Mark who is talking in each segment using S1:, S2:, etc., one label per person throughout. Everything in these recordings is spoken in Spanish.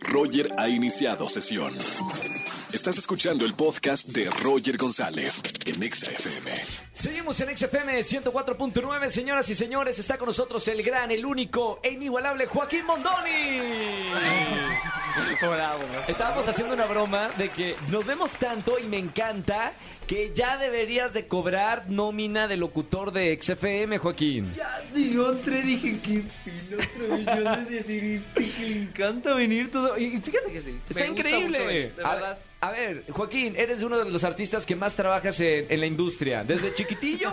S1: Roger ha iniciado sesión. Estás escuchando el podcast de Roger González en Exa FM.
S2: Seguimos en XFM 104.9, señoras y señores. Está con nosotros el gran, el único e inigualable Joaquín Mondoni. Estábamos haciendo una broma de que nos vemos tanto y me encanta que ya deberías de cobrar nómina de locutor de XFM, Joaquín.
S3: Ya, yo entré, dije, qué fino tradición de decir este, que le encanta venir todo. Y fíjate que sí.
S2: Está
S3: me gusta
S2: increíble.
S3: mucho venir, de
S2: a,
S3: verdad.
S2: A ver, Joaquín, eres uno de los artistas que más trabajas en, en la industria, desde chiquitillo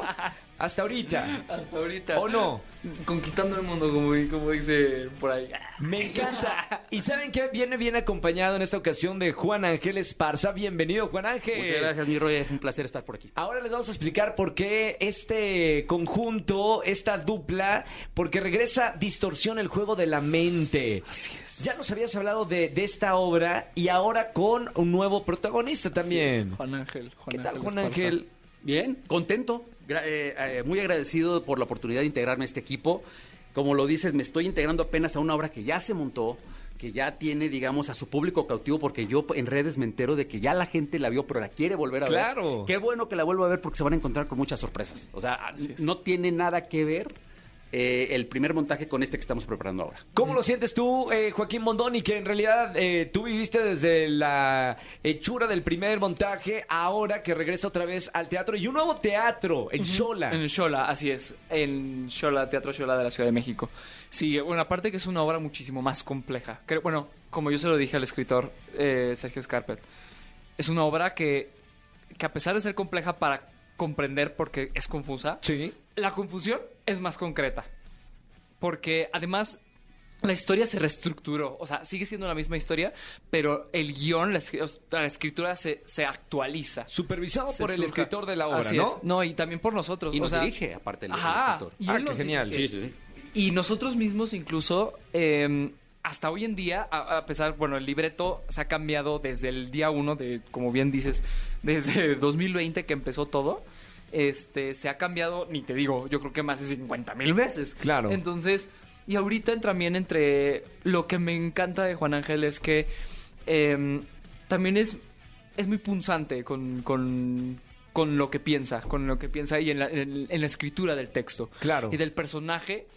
S2: hasta ahorita.
S3: Hasta ahorita.
S2: ¿O no?
S3: Conquistando el mundo, como, como dice por ahí.
S2: Me encanta. ¿Y saben qué? Viene bien acompañado en esta ocasión de Juan Ángel Esparza. Bienvenido, Juan Ángel.
S4: Muchas gracias, mi Roy. Es un placer estar por aquí.
S2: Ahora les vamos a explicar por qué este conjunto, esta dupla, porque regresa Distorsión, el juego de la mente.
S3: Así es.
S2: Ya nos habías hablado de, de esta obra y ahora con un nuevo protagonista también.
S3: Juan Ángel. Juan
S2: ¿Qué tal,
S3: Ángel
S2: Juan. Ángel?
S4: Bien, contento, eh, eh, muy agradecido por la oportunidad de integrarme a este equipo. Como lo dices, me estoy integrando apenas a una obra que ya se montó, que ya tiene, digamos, a su público cautivo, porque yo en redes me entero de que ya la gente la vio, pero la quiere volver a
S2: Claro.
S4: ver. Qué bueno que la vuelva a ver porque se van a encontrar con muchas sorpresas. O sea, no tiene nada que ver eh, el primer montaje con este que estamos preparando ahora.
S2: ¿Cómo lo sientes tú, eh, Joaquín Mondoni, que en realidad eh, tú viviste desde la hechura del primer montaje, ahora que regresa otra vez al teatro y un nuevo teatro en Xola?
S3: En Xola, así es. En Xola, Teatro Xola de la Ciudad de México. Sí, bueno, aparte que es una obra muchísimo más compleja. Creo- bueno, como yo se lo dije al escritor eh, Sergio Scarpet, es una obra que, que a pesar de ser compleja para comprender porque es confusa,
S2: Sí.
S3: la confusión es más concreta. Porque además la historia se reestructuró. O sea, sigue siendo la misma historia, pero el guion, la, escritura se, se actualiza.
S2: Supervisado
S3: Se
S2: por el escritor de la obra,
S3: Así
S2: ¿no?
S3: es. No, y también por nosotros.
S4: Y
S3: o
S4: nos
S3: sea-
S4: dirige, aparte, el, el
S3: Ajá,
S4: escritor.
S3: y
S2: Ah, qué genial.
S3: dirige.
S4: Sí, sí, sí.
S3: Y nosotros mismos incluso, eh, hasta hoy en día, a, a pesar, bueno, el libreto se ha cambiado desde el día uno de, como bien dices, desde 2020 que empezó todo, este, se ha cambiado, ni te digo, yo creo que más de 50 mil veces.
S2: Claro.
S3: Entonces, y ahorita también entre lo que me encanta de Juan Ángel es que eh, también es, es muy punzante con, con, con lo que piensa, con lo que piensa y en la, en- en la escritura del texto.
S2: Claro.
S3: Y del personaje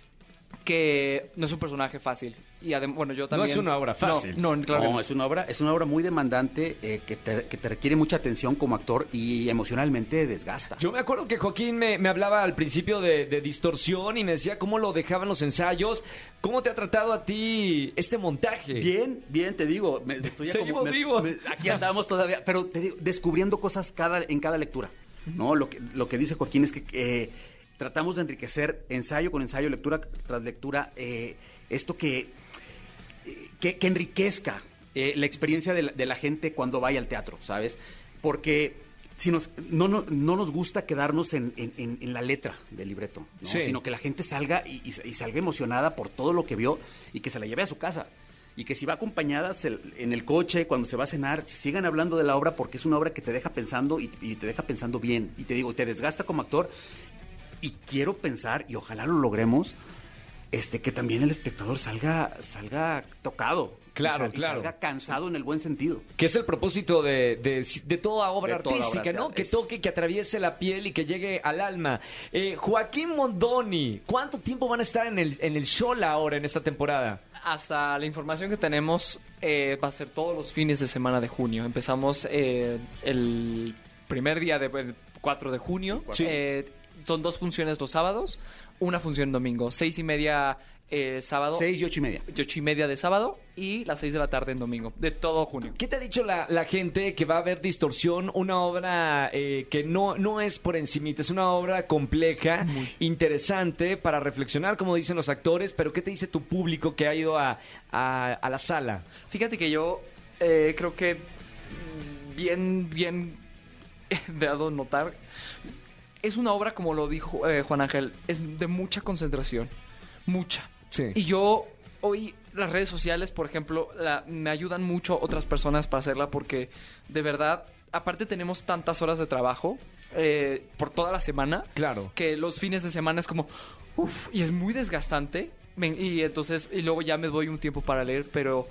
S3: que no es un personaje fácil. Y además, bueno, yo también...
S2: es una obra fácil.
S3: No, no, claro
S4: no,
S3: no.
S4: es una obra, es una obra muy demandante eh, que, te, que te requiere mucha atención como actor y emocionalmente desgasta.
S2: Yo me acuerdo que Joaquín me, me hablaba al principio de, de distorsión y me decía cómo lo dejaban los ensayos. ¿Cómo te ha tratado a ti este montaje?
S4: Bien, bien, te digo, me- estoy
S2: Seguimos
S4: como- me-
S2: vivos.
S4: me- aquí andamos todavía, pero te digo, descubriendo cosas cada, en cada lectura. ¿no? Lo, que, lo que dice Joaquín es que eh, tratamos de enriquecer ensayo con ensayo, lectura tras lectura, eh, esto que, eh, que, que enriquezca eh, la experiencia de la, de la gente cuando vaya al teatro, ¿sabes? Porque si nos, no, no, no nos gusta quedarnos en, en- en- en la letra del libreto, ¿no?
S2: Sí.
S4: sino que la gente salga y, y- y salga emocionada por todo lo que vio y que se la lleve a su casa. Y que si va acompañada se- en el coche, cuando se va a cenar, sigan hablando de la obra porque es una obra que te deja pensando y, y te deja pensando bien. Y te digo, te desgasta como actor. Y quiero pensar, y ojalá lo logremos, este, que también el espectador salga, salga tocado.
S2: Claro,
S4: Y sal- y
S2: claro.
S4: salga cansado en el buen sentido.
S2: Que es el propósito de, de- de toda obra
S4: De toda
S2: artística,
S4: obra
S2: ¿no? Que toque, que atraviese la piel y que llegue al alma. Eh, Joaquín Mondoni, ¿cuánto tiempo van a estar en el, en el Xola ahora, en esta temporada?
S3: Hasta la información que tenemos eh, va a ser todos los fines de semana de junio. Empezamos eh, el primer día del 4 de junio.
S2: Sí.
S3: Eh, son dos funciones los sábados, una función domingo. Seis y media eh, sábado,
S4: Seis y ocho y media.
S3: y ocho y media de sábado y las seis de la tarde en domingo. De todo junio.
S2: ¿Qué te ha dicho la, la gente que va a ver Distorsión? Una obra eh, que no, no es por encimita, es una obra compleja, interesante para reflexionar, como dicen los actores, pero ¿qué te dice tu público que ha ido a, a- a la sala?
S3: Fíjate que yo eh, creo que bien, bien he dado notar. Es una obra, como lo dijo eh, Juan Ángel, es de mucha concentración. Mucha.
S2: Sí.
S3: Y yo hoy las redes sociales, por ejemplo, la- me ayudan mucho otras personas para hacerla porque de verdad, aparte tenemos tantas horas de trabajo eh, por toda la semana
S2: Claro.
S3: que los fines de semana es como, uff, y es muy desgastante. Y entonces, y luego ya me doy un tiempo para leer, pero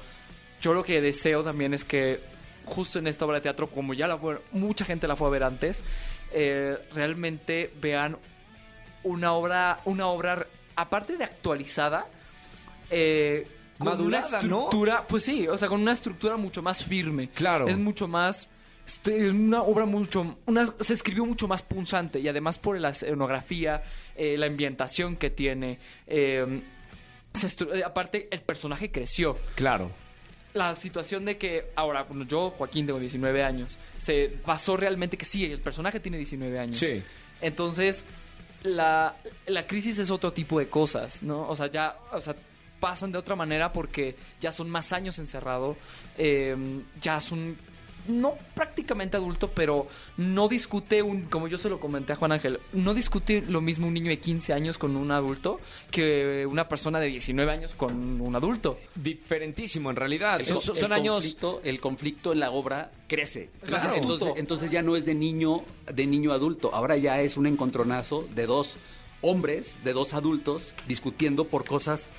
S3: yo lo que deseo también es que justo en esta obra de teatro, como ya la fue- mucha gente la fue a ver antes, eh, realmente vean una obra, una obra aparte de actualizada, eh, con
S2: Madurada,
S3: una
S2: ¿no?
S3: estructura, pues sí, o sea, con una estructura mucho más firme.
S2: Claro.
S3: Es mucho más este, una obra mucho una, se escribió mucho más punzante y además por la escenografía, eh, la ambientación que tiene, eh, se aparte el personaje creció
S2: Claro.
S3: La situación de que ahora, bueno, yo, Joaquín, tengo 19 años, se basó realmente que sí, el personaje tiene 19 años.
S2: Sí.
S3: Entonces, la, la crisis es otro tipo de cosas, ¿no? O sea, ya, o sea, pasan de otra manera porque ya son más años encerrado, eh, ya son no prácticamente adulto, pero no discute un, como yo se lo comenté a Juan Ángel, no discute lo mismo un niño de 15 años con un adulto que una persona de 19 años con un adulto.
S2: Diferentísimo, en realidad.
S4: El
S2: Son, años...
S4: conflicto- el conflicto en la obra crece.
S3: Claro.
S4: Entonces, entonces, ya no es de niño, de niño adulto. Ahora ya es un encontronazo de dos hombres, de dos adultos, discutiendo por cosas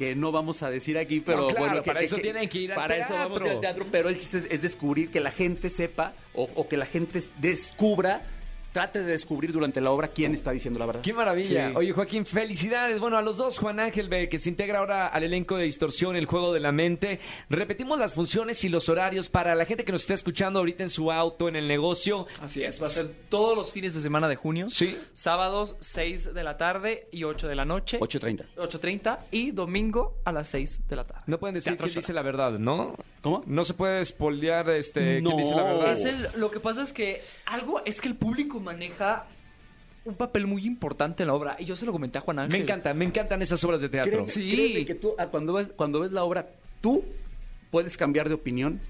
S4: que no vamos a decir aquí, pero
S2: No, claro,
S4: bueno, que-
S2: para
S4: que-
S2: eso
S4: que-
S2: tienen que ir al
S4: Para eso vamos
S2: teatro.
S4: al teatro, pero el chiste es, es descubrir que la gente sepa o, o que la gente descubra, trate de descubrir durante la obra quién está diciendo la verdad.
S2: Qué maravilla.
S3: Sí.
S2: Oye, Joaquín, felicidades. Bueno, a los dos, Juan Ángel, ve, que se integra ahora al elenco de Distorsión, el juego de la mente. Repetimos las funciones y los horarios para la gente que nos está escuchando ahorita en su auto, en el negocio.
S3: Así es, va a ser todos los fines de semana de junio.
S2: Sí.
S3: Sábados 6 de la tarde y 8 de la noche.
S4: 8.30.
S3: 8.30 y domingo a las 6 de la tarde.
S2: No pueden decir
S3: Teatro
S2: quién dice la verdad, ¿no?
S4: ¿Cómo?
S2: No se puede espolear este,
S4: No.
S2: quién dice la verdad.
S3: Es el- lo que pasa es que algo es que el público maneja un papel muy importante en la obra. Y yo se lo comenté a Juan Ángel.
S2: Me encanta, me encantan esas obras de teatro.
S4: Créeme,
S3: Sí.
S4: créeme que tú, ah, cuando ves, cuando ves la obra, tú puedes cambiar de opinión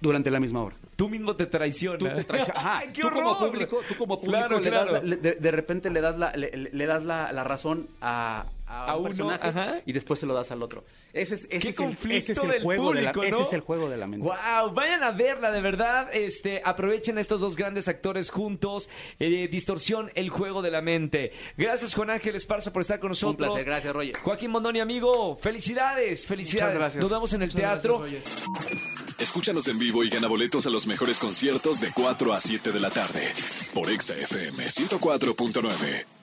S4: durante la misma obra.
S2: Tú mismo te traicionas.
S4: Tú te traes- ajá,
S2: ¡Ay, qué
S4: tú como público, tú como público
S2: Claro,
S4: le
S2: claro.
S4: das la- le- de, de repente le das la, le, le- le das la, la razón a, a
S2: A
S4: un
S2: uno,
S4: personaje
S2: ajá.
S4: y después se lo das al otro. Ese es, ese
S2: Qué
S4: es el,
S2: conflicto
S4: ese es el
S2: del
S4: juego de la,
S2: público,
S4: ese es el juego de la mente.
S2: Wow, vayan a verla de verdad. Este, aprovechen a estos dos grandes actores juntos. Eh, Distorsión, el juego de la mente. Gracias Juan Ángel Esparza por estar con nosotros.
S4: placer, gracias, Roger.
S2: Joaquín Mondoni, amigo, felicidades, felicidades.
S3: Muchas gracias.
S2: Nos vemos en el
S3: Muchas
S2: teatro.
S3: gracias.
S1: Escúchanos en vivo y gana boletos a los mejores conciertos de 4 a 7 de la tarde por Exa FM 104.9.